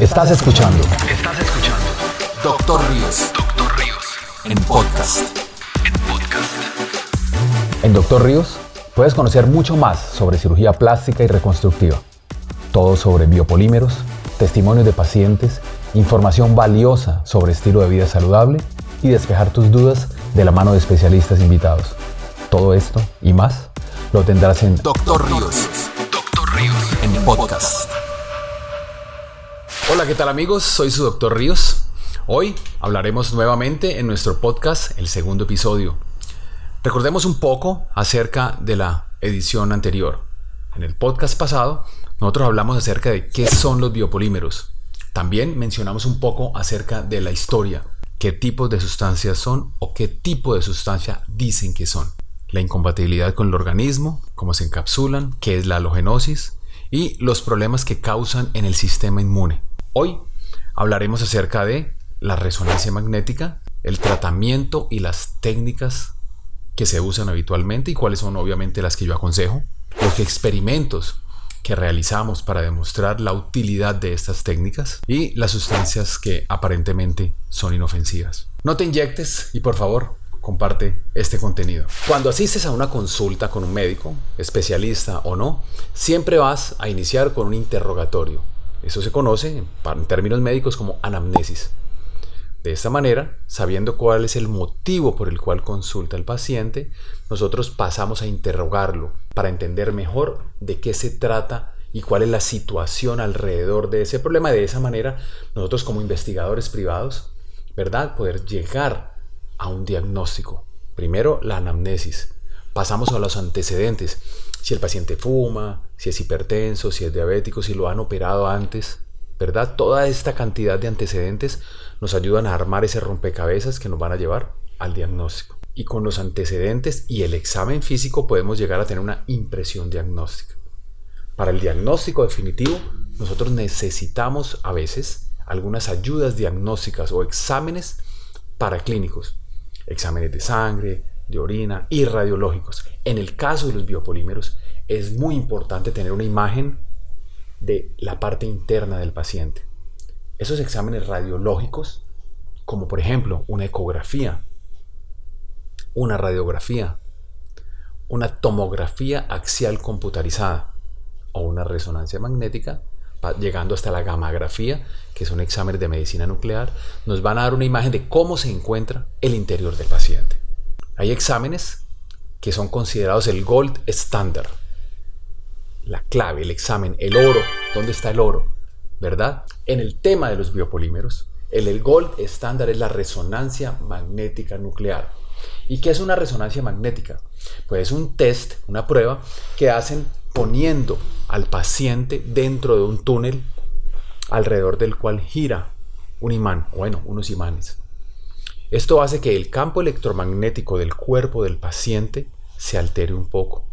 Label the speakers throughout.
Speaker 1: Estás escuchando.
Speaker 2: Estás escuchando
Speaker 3: Doctor Ríos
Speaker 2: Doctor Ríos
Speaker 3: en podcast.
Speaker 2: en podcast.
Speaker 1: En Doctor Ríos puedes conocer mucho más sobre cirugía plástica y reconstructiva. Todo sobre biopolímeros, testimonios de pacientes, información valiosa sobre estilo de vida saludable y despejar tus dudas de la mano de especialistas invitados. Todo esto y más lo tendrás en
Speaker 3: Doctor Ríos
Speaker 2: Doctor Ríos
Speaker 3: en podcast.
Speaker 4: Hola, ¿qué tal amigos? Soy su doctor Ríos. Hoy hablaremos nuevamente en nuestro podcast, el segundo episodio. Recordemos un poco acerca de la edición anterior. En el podcast pasado, nosotros hablamos acerca de qué son los biopolímeros. También mencionamos un poco acerca de la historia, qué tipos de sustancias son o qué tipo de sustancia dicen que son. La incompatibilidad con el organismo, cómo se encapsulan, qué es la halogenosis y los problemas que causan en el sistema inmune. Hoy hablaremos acerca de la resonancia magnética, el tratamiento y las técnicas que se usan habitualmente y cuáles son obviamente las que yo aconsejo, los experimentos que realizamos para demostrar la utilidad de estas técnicas y las sustancias que aparentemente son inofensivas. No te inyectes y por favor comparte este contenido. Cuando asistes a una consulta con un médico, especialista o no, siempre vas a iniciar con un interrogatorio. Eso se conoce en términos médicos como anamnesis. De esta manera, sabiendo cuál es el motivo por el cual consulta el paciente, nosotros pasamos a interrogarlo para entender mejor de qué se trata y cuál es la situación alrededor de ese problema. De esa manera, nosotros como investigadores privados, ¿verdad? Poder llegar a un diagnóstico. Primero, la anamnesis. Pasamos a los antecedentes. Si el paciente fuma, si es hipertenso, si es diabético, si lo han operado antes, ¿verdad? Toda esta cantidad de antecedentes nos ayudan a armar ese rompecabezas que nos van a llevar al diagnóstico. Y con los antecedentes y el examen físico podemos llegar a tener una impresión diagnóstica. Para el diagnóstico definitivo, nosotros necesitamos a veces algunas ayudas diagnósticas o exámenes paraclínicos. Exámenes de sangre, de orina y radiológicos. En el caso de los biopolímeros, es muy importante tener una imagen de la parte interna del paciente. Esos exámenes radiológicos, como por ejemplo una ecografía, una radiografía, una tomografía axial computarizada o una resonancia magnética, llegando hasta la gamografía, que es un examen de medicina nuclear, nos van a dar una imagen de cómo se encuentra el interior del paciente. Hay exámenes que son considerados el gold standard, la clave, el examen, el oro, ¿dónde está el oro? ¿Verdad? En el tema de los biopolímeros, el, el gold estándar es la resonancia magnética nuclear. ¿Y qué es una resonancia magnética? Pues es un test, una prueba que hacen poniendo al paciente dentro de un túnel alrededor del cual gira un imán, bueno, unos imanes. Esto hace que el campo electromagnético del cuerpo del paciente se altere un poco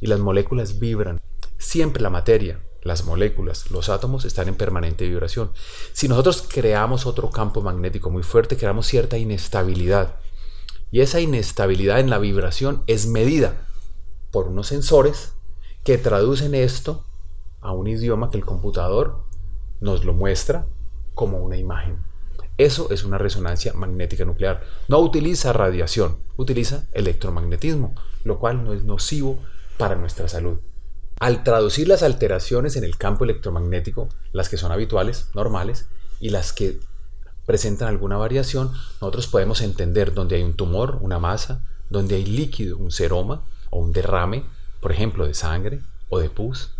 Speaker 4: y las moléculas vibran. Siempre la materia, las moléculas, los átomos están en permanente vibración. Si nosotros creamos otro campo magnético muy fuerte, creamos cierta inestabilidad. Y esa inestabilidad en la vibración es medida por unos sensores que traducen esto a un idioma que el computador nos lo muestra como una imagen. Eso es una resonancia magnética nuclear. No utiliza radiación, utiliza electromagnetismo, lo cual no es nocivo para nuestra salud. Al traducir las alteraciones en el campo electromagnético, las que son habituales, normales, y las que presentan alguna variación, nosotros podemos entender dónde hay un tumor, una masa, donde hay líquido, un seroma o un derrame, por ejemplo, de sangre o de pus.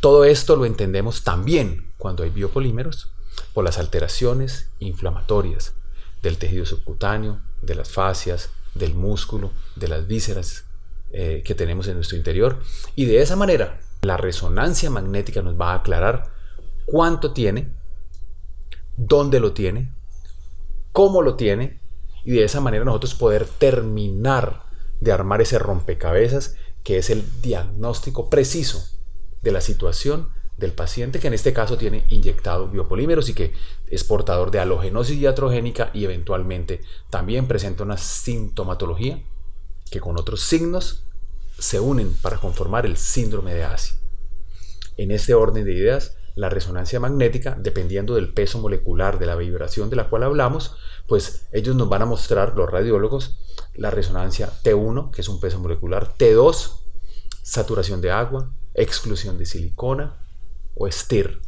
Speaker 4: Todo esto lo entendemos también cuando hay biopolímeros por las alteraciones inflamatorias del tejido subcutáneo, de las fascias, del músculo, de las vísceras eh, que tenemos en nuestro interior. Y de esa manera, la resonancia magnética nos va a aclarar cuánto tiene, dónde lo tiene, cómo lo tiene, y de esa manera nosotros poder terminar de armar ese rompecabezas que es el diagnóstico preciso de la situación del paciente que en este caso tiene inyectado biopolímeros y que es portador de halogenosis iatrogénica y eventualmente también presenta una sintomatología que con otros signos se unen para conformar el síndrome de Asia. En este orden de ideas, la resonancia magnética, dependiendo del peso molecular de la vibración de la cual hablamos, pues ellos nos van a mostrar, los radiólogos, la resonancia T1, que es un peso molecular, T2, saturación de agua, exclusión de silicona o STIR.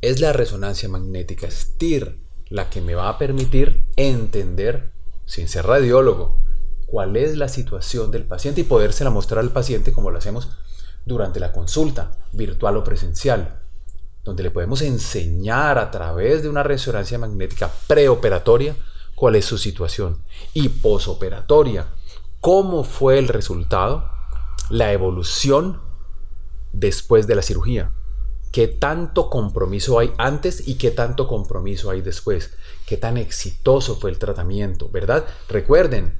Speaker 4: Es la resonancia magnética STIR la que me va a permitir entender, sin ser radiólogo, cuál es la situación del paciente y podérsela mostrar al paciente como lo hacemos durante la consulta, virtual o presencial, donde le podemos enseñar a través de una resonancia magnética preoperatoria cuál es su situación y posoperatoria, cómo fue el resultado, la evolución después de la cirugía, qué tanto compromiso hay antes y qué tanto compromiso hay después, qué tan exitoso fue el tratamiento, ¿verdad? Recuerden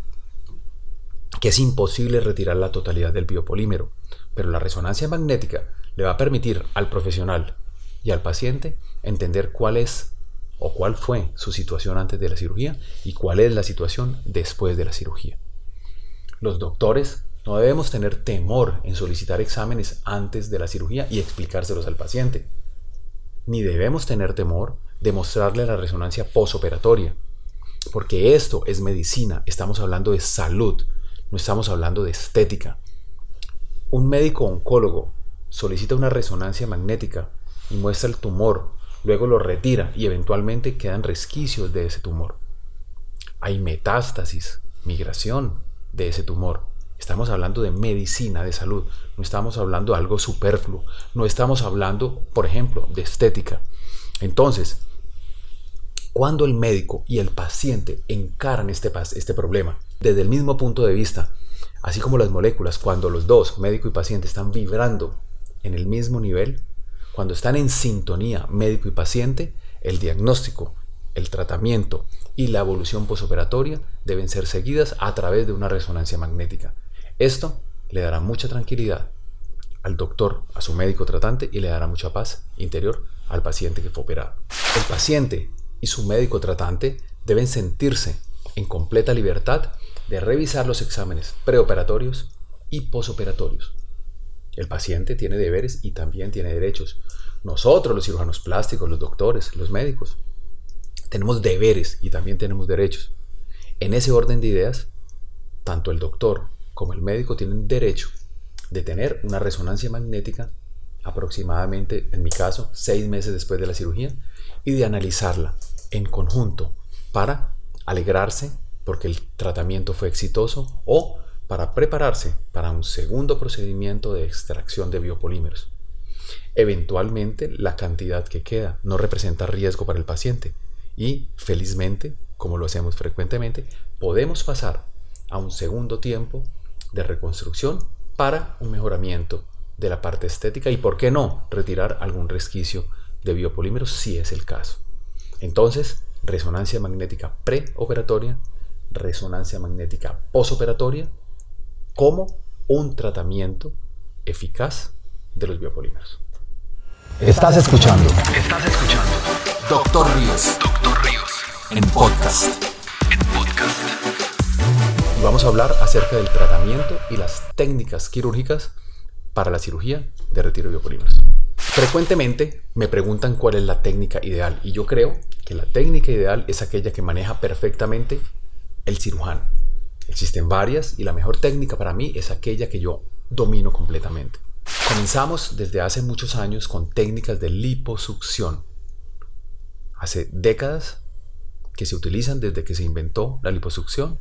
Speaker 4: que es imposible retirar la totalidad del biopolímero pero la resonancia magnética le va a permitir al profesional y al paciente entender cuál es o cuál fue su situación antes de la cirugía y cuál es la situación después de la cirugía. Los doctores no debemos tener temor en solicitar exámenes antes de la cirugía y explicárselos al paciente. Ni debemos tener temor de mostrarle la resonancia posoperatoria, porque esto es medicina, estamos hablando de salud, no estamos hablando de estética. Un médico oncólogo solicita una resonancia magnética y muestra el tumor, luego lo retira y eventualmente quedan resquicios de ese tumor. Hay metástasis, migración de ese tumor. Estamos hablando de medicina, de salud. No estamos hablando de algo superfluo. No estamos hablando, por ejemplo, de estética. Entonces, cuando el médico y el paciente encaran este, este problema desde el mismo punto de vista, Así como las moléculas, cuando los dos, médico y paciente, están vibrando en el mismo nivel, cuando están en sintonía médico y paciente, el diagnóstico, el tratamiento y la evolución posoperatoria deben ser seguidas a través de una resonancia magnética. Esto le dará mucha tranquilidad al doctor, a su médico tratante y le dará mucha paz interior al paciente que fue operado. El paciente y su médico tratante deben sentirse en completa libertad de revisar los exámenes preoperatorios y posoperatorios. El paciente tiene deberes y también tiene derechos. Nosotros, los cirujanos plásticos, los doctores, los médicos, tenemos deberes y también tenemos derechos. En ese orden de ideas, tanto el doctor como el médico tienen derecho de tener una resonancia magnética aproximadamente, en mi caso, seis meses después de la cirugía y de analizarla en conjunto para alegrarse porque el tratamiento fue exitoso o para prepararse para un segundo procedimiento de extracción de biopolímeros. Eventualmente la cantidad que queda no representa riesgo para el paciente y felizmente, como lo hacemos frecuentemente, podemos pasar a un segundo tiempo de reconstrucción para un mejoramiento de la parte estética y, por qué no, retirar algún resquicio de biopolímeros si es el caso. Entonces, resonancia magnética preoperatoria resonancia magnética posoperatoria como un tratamiento eficaz de los biopolímeros.
Speaker 1: Estás escuchando
Speaker 2: Estás escuchando
Speaker 3: Doctor Ríos
Speaker 2: Doctor Ríos
Speaker 3: en podcast.
Speaker 2: en podcast.
Speaker 4: Y vamos a hablar acerca del tratamiento y las técnicas quirúrgicas para la cirugía de retiro de biopolímeros. Frecuentemente me preguntan cuál es la técnica ideal y yo creo que la técnica ideal es aquella que maneja perfectamente el cirujano. Existen varias y la mejor técnica para mí es aquella que yo domino completamente. Comenzamos desde hace muchos años con técnicas de liposucción. Hace décadas que se utilizan desde que se inventó la liposucción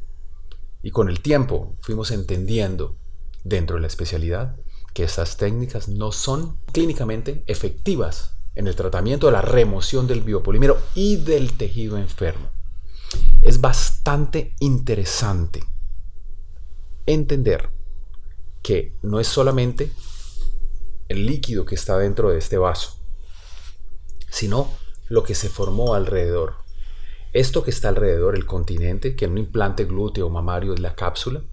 Speaker 4: y con el tiempo fuimos entendiendo dentro de la especialidad que estas técnicas no son clínicamente efectivas en el tratamiento de la remoción del biopolímero y del tejido enfermo es bastante interesante entender que no es solamente el líquido que está dentro de este vaso, sino lo que se formó alrededor. Esto que está alrededor, el continente, que en un implante glúteo mamario es la cápsula,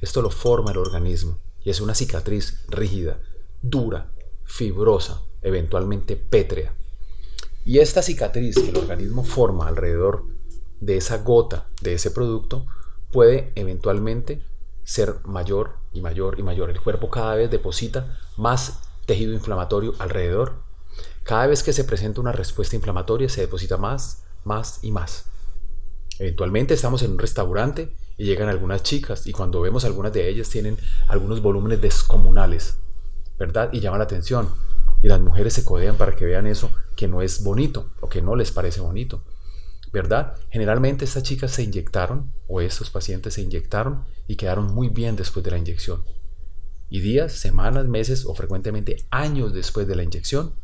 Speaker 4: esto lo forma el organismo y es una cicatriz rígida, dura, fibrosa, eventualmente pétrea. Y esta cicatriz que el organismo forma alrededor de esa gota, de ese producto, puede eventualmente ser mayor y mayor y mayor. El cuerpo cada vez deposita más tejido inflamatorio alrededor Cada vez que se presenta una respuesta inflamatoria se deposita más, más y más. Eventualmente estamos en un restaurante y llegan algunas chicas y cuando vemos algunas de ellas tienen algunos volúmenes descomunales, ¿verdad? Y llama la atención. Y las mujeres se codean para que vean eso que no es bonito o que no les parece bonito, ¿verdad? Generalmente estas chicas se inyectaron o estos pacientes se inyectaron y quedaron muy bien después de la inyección. Y días, semanas, meses o frecuentemente años después de la inyección,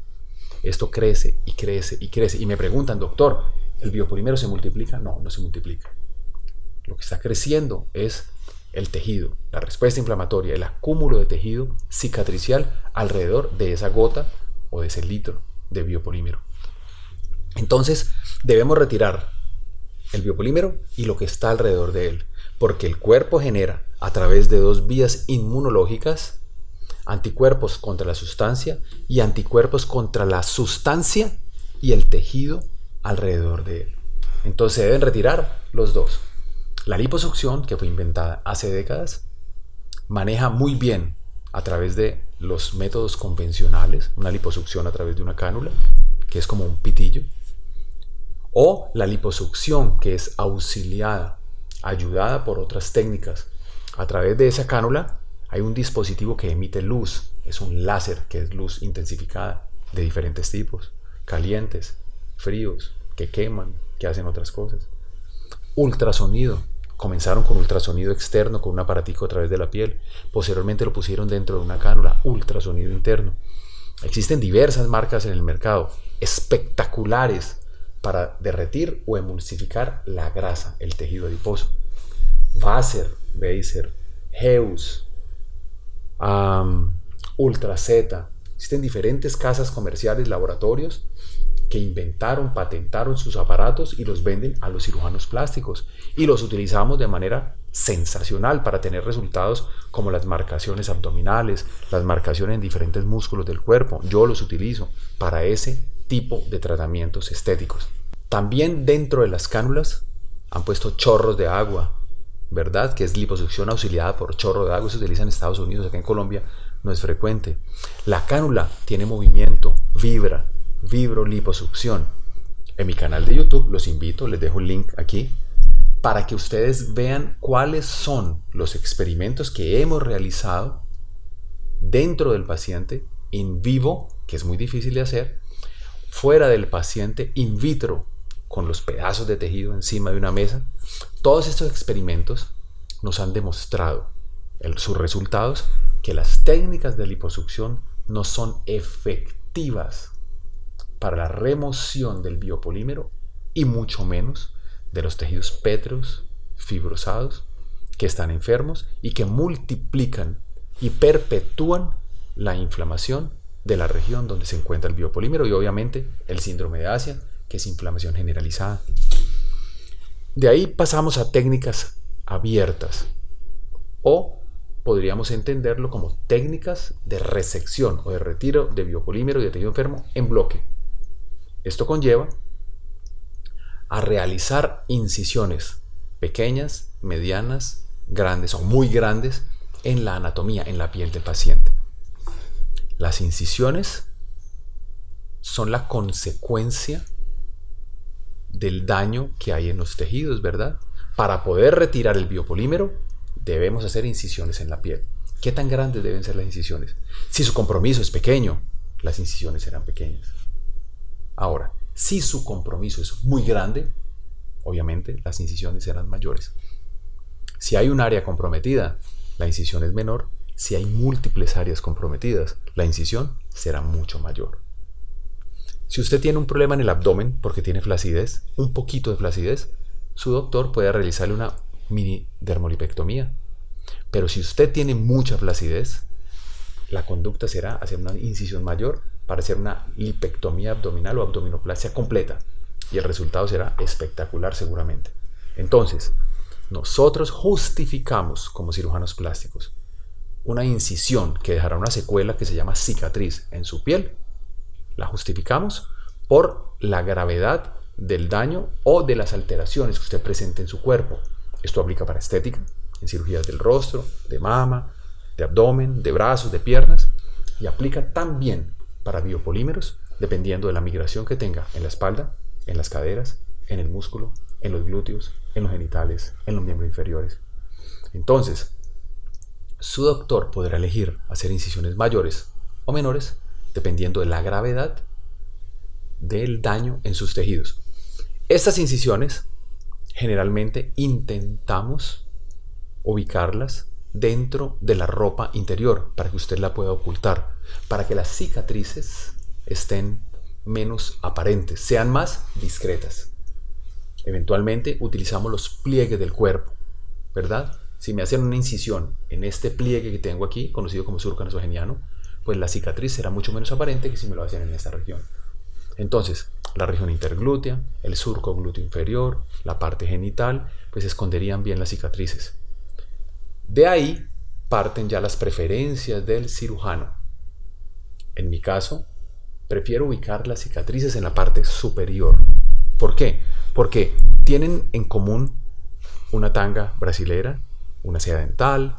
Speaker 4: esto crece y crece y crece. Y me preguntan, doctor, ¿el biopolímero se multiplica? No, no se multiplica. Lo que está creciendo es el tejido, la respuesta inflamatoria, el acúmulo de tejido cicatricial alrededor de esa gota o de ese litro de biopolímero. Entonces, debemos retirar el biopolímero y lo que está alrededor de él, porque el cuerpo genera a través de dos vías inmunológicas anticuerpos contra la sustancia y anticuerpos contra la sustancia y el tejido alrededor de él. Entonces se deben retirar los dos. La liposucción, que fue inventada hace décadas, maneja muy bien a través de los métodos convencionales, una liposucción a través de una cánula, que es como un pitillo, o la liposucción, que es auxiliada, ayudada por otras técnicas. A través de esa cánula hay un dispositivo que emite luz, es un láser, que es luz intensificada de diferentes tipos, calientes, fríos, que queman, que hacen otras cosas. Ultrasonido, comenzaron con ultrasonido externo, con un aparatico a través de la piel, posteriormente lo pusieron dentro de una cánula, ultrasonido interno. Existen diversas marcas en el mercado, espectaculares para derretir o emulsificar la grasa, el tejido adiposo. Vaser, Baser, Heus, Ultra Z. Existen diferentes casas comerciales, laboratorios que inventaron, patentaron sus aparatos y los venden a los cirujanos plásticos. Y los utilizamos de manera sensacional para tener resultados como las marcaciones abdominales, las marcaciones en diferentes músculos del cuerpo. Yo los utilizo para ese tipo de tratamientos estéticos. También dentro de las cánulas han puesto chorros de agua, ¿verdad? Que es liposucción auxiliada por chorro de agua, se utiliza en Estados Unidos, acá en Colombia no es frecuente. La cánula tiene movimiento, vibra, vibro liposucción. En mi canal de YouTube los invito, les dejo un link aquí para que ustedes vean cuáles son los experimentos que hemos realizado dentro del paciente in vivo, que es muy difícil de hacer, fuera del paciente in vitro, con los pedazos de tejido encima de una mesa. Todos estos experimentos nos han demostrado sus resultados que las técnicas de liposucción no son efectivas para la remoción del biopolímero y mucho menos de los tejidos pétreos, fibrosados, que están enfermos y que multiplican y perpetúan la inflamación de la región donde se encuentra el biopolímero y obviamente el síndrome de Asia que es inflamación generalizada. De ahí pasamos a técnicas abiertas o podríamos entenderlo como técnicas de resección o de retiro de biopolímero y de tejido enfermo en bloque. Esto conlleva a realizar incisiones pequeñas, medianas, grandes o muy grandes en la anatomía, en la piel del paciente. Las incisiones son la consecuencia del daño que hay en los tejidos, ¿verdad? Para poder retirar el biopolímero, debemos hacer incisiones en la piel. ¿Qué tan grandes deben ser las incisiones? Si su compromiso es pequeño, las incisiones serán pequeñas. Ahora, si su compromiso es muy grande, obviamente las incisiones serán mayores. Si hay un área comprometida, la incisión es menor. Si hay múltiples áreas comprometidas, la incisión será mucho mayor. Si usted tiene un problema en el abdomen porque tiene flacidez, un poquito de flacidez, su doctor puede realizarle una mini dermolipectomía. Pero si usted tiene mucha flacidez, la conducta será hacer una incisión mayor para hacer una lipectomía abdominal o abdominoplastia completa. Y el resultado será espectacular seguramente. Entonces, nosotros justificamos como cirujanos plásticos una incisión que dejará una secuela que se llama cicatriz en su piel la justificamos por la gravedad del daño o de las alteraciones que usted presente en su cuerpo. Esto aplica para estética, en cirugías del rostro, de mama, de abdomen, de brazos, de piernas, y aplica también para biopolímeros dependiendo de la migración que tenga en la espalda, en las caderas, en el músculo, en los glúteos, en los genitales, en los miembros inferiores. Entonces, su doctor podrá elegir hacer incisiones mayores o menores dependiendo de la gravedad del daño en sus tejidos. Estas incisiones generalmente intentamos ubicarlas dentro de la ropa interior para que usted la pueda ocultar, para que las cicatrices estén menos aparentes, sean más discretas. Eventualmente utilizamos los pliegues del cuerpo, ¿verdad? Si me hacen una incisión en este pliegue que tengo aquí, conocido como surco nasogeniano, pues la cicatriz será mucho menos aparente que si me lo hacen en esta región. Entonces, la región interglútea, el surco glúteo inferior, la parte genital, pues esconderían bien las cicatrices. De ahí parten ya las preferencias del cirujano. En mi caso, prefiero ubicar las cicatrices en la parte superior. ¿Por qué? Porque tienen en común una tanga brasilera, una seda dental,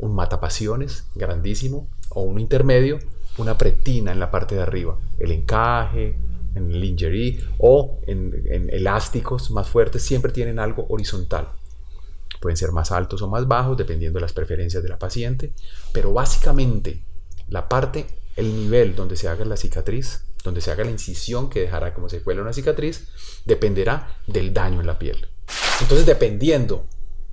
Speaker 4: un matapasiones grandísimo o un intermedio, una pretina en la parte de arriba, el encaje, en lingerie o en elásticos más fuertes siempre tienen algo horizontal. Pueden ser más altos o más bajos dependiendo de las preferencias de la paciente, pero básicamente la parte, el nivel donde se haga la cicatriz, donde se haga la incisión que dejará como secuela una cicatriz, dependerá del daño en la piel. Entonces, dependiendo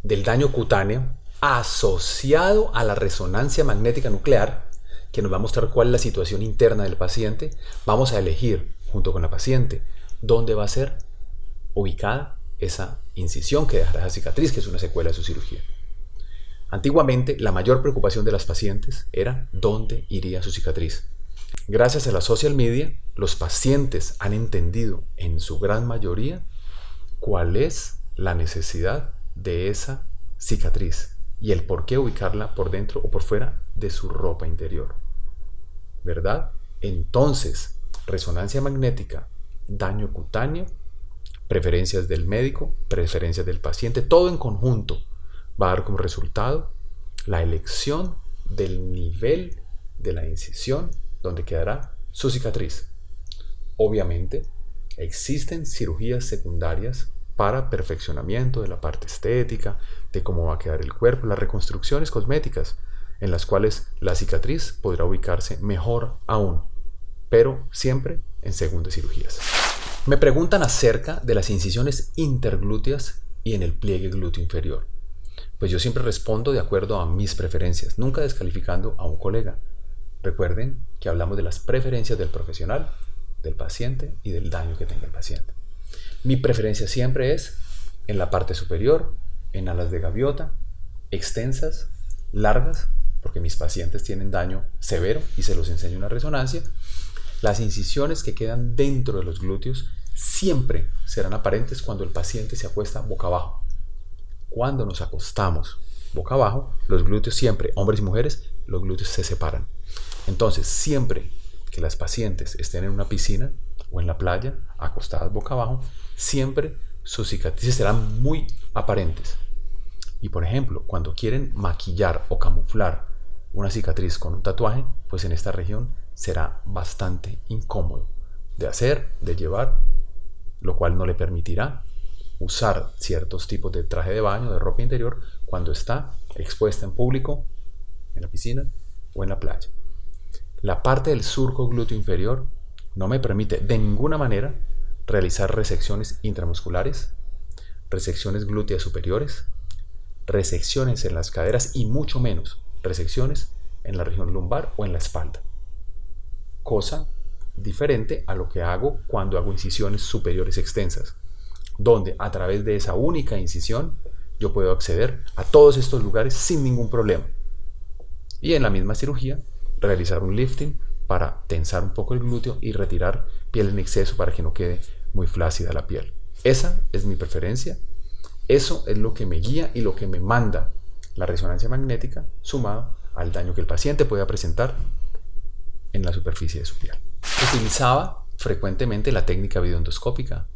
Speaker 4: del daño cutáneo asociado a la resonancia magnética nuclear, que nos va a mostrar cuál es la situación interna del paciente, vamos a elegir junto con la paciente dónde va a ser ubicada esa incisión que dejará esa cicatriz, que es una secuela de su cirugía. Antiguamente, la mayor preocupación de las pacientes era dónde iría su cicatriz. Gracias a la social media, los pacientes han entendido en su gran mayoría cuál es la necesidad de esa cicatriz y el por qué ubicarla por dentro o por fuera de su ropa interior. ¿Verdad? Entonces, resonancia magnética, daño cutáneo preferencias del médico, preferencias del paciente, todo en conjunto va a dar como resultado la elección del nivel de la incisión donde quedará su cicatriz. Obviamente, existen cirugías secundarias para perfeccionamiento de la parte estética, de cómo va a quedar el cuerpo, las reconstrucciones cosméticas, en las cuales la cicatriz podrá ubicarse mejor aún, pero siempre en segundas cirugías. Me preguntan acerca de las incisiones interglúteas y en el pliegue glúteo inferior. Pues yo siempre respondo de acuerdo a mis preferencias, nunca descalificando a un colega. Recuerden que hablamos de las preferencias del profesional, del paciente y del daño que tenga el paciente. Mi preferencia siempre es en la parte superior, en alas de gaviota, extensas, largas, porque mis pacientes tienen daño severo y se los enseño una resonancia. Las incisiones que quedan dentro de los glúteos siempre serán aparentes cuando el paciente se acuesta boca abajo. Cuando nos acostamos boca abajo, los glúteos siempre, hombres y mujeres, los glúteos se separan. Entonces, siempre que las pacientes estén en una piscina o en la playa, acostadas boca abajo, siempre sus cicatrices serán muy aparentes. Y por ejemplo, cuando quieren maquillar o camuflar una cicatriz con un tatuaje, pues en esta región será bastante incómodo de hacer, de llevar lo cual no le permitirá usar ciertos tipos de traje de baño, de ropa interior, cuando está expuesta en público, en la piscina o en la playa. La parte del surco glúteo inferior no me permite de ninguna manera realizar resecciones intramusculares, resecciones glúteas superiores, resecciones en las caderas y mucho menos resecciones en la región lumbar o en la espalda. Cosa diferente a lo que hago cuando hago incisiones superiores extensas, donde a través de esa única incisión yo puedo acceder a todos estos lugares sin ningún problema. Y en la misma cirugía, realizar un lifting para tensar un poco el glúteo y retirar piel en exceso para que no quede muy flácida la piel. Esa es mi preferencia. Eso es lo que me guía y lo que me manda la resonancia magnética sumado al daño que el paciente pueda presentar en la superficie de su piel. Utilizaba frecuentemente la técnica videoendoscópica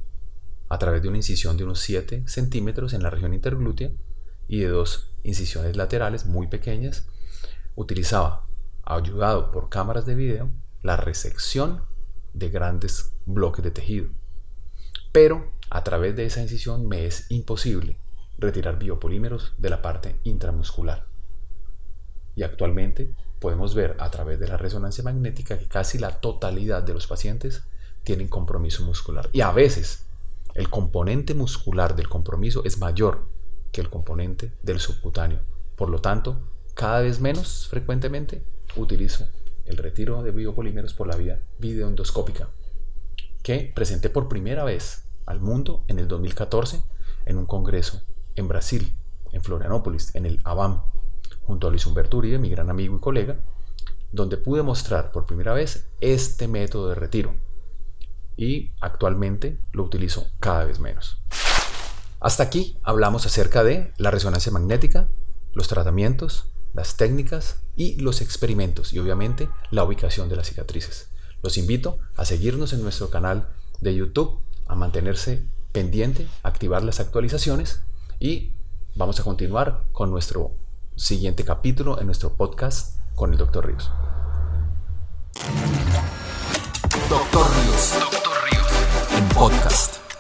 Speaker 4: a través de una incisión de unos 7 centímetros en la región interglútea y de dos incisiones laterales muy pequeñas. Utilizaba, ayudado por cámaras de video, la resección de grandes bloques de tejido. Pero a través de esa incisión me es imposible retirar biopolímeros de la parte intramuscular. Y actualmente podemos ver a través de la resonancia magnética que casi la totalidad de los pacientes tienen compromiso muscular. Y a veces el componente muscular del compromiso es mayor que el componente del subcutáneo. Por lo tanto, cada vez menos frecuentemente utilizo el retiro de biopolímeros por la vía videoendoscópica, que presenté por primera vez al mundo en el 2014 en un congreso en Brasil, en Florianópolis, en el ABAM, junto a Luis Humberto Uribe, mi gran amigo y colega, donde pude mostrar por primera vez este método de retiro. Y actualmente lo utilizo cada vez menos. Hasta aquí hablamos acerca de la resonancia magnética, los tratamientos, las técnicas y los experimentos y obviamente la ubicación de las cicatrices. Los invito a seguirnos en nuestro canal de YouTube, a mantenerse pendiente, activar las actualizaciones y vamos a continuar con nuestro siguiente capítulo en nuestro podcast con el Dr. Ríos.
Speaker 3: Doctor Ríos
Speaker 2: Doctor Ríos.
Speaker 3: en podcast.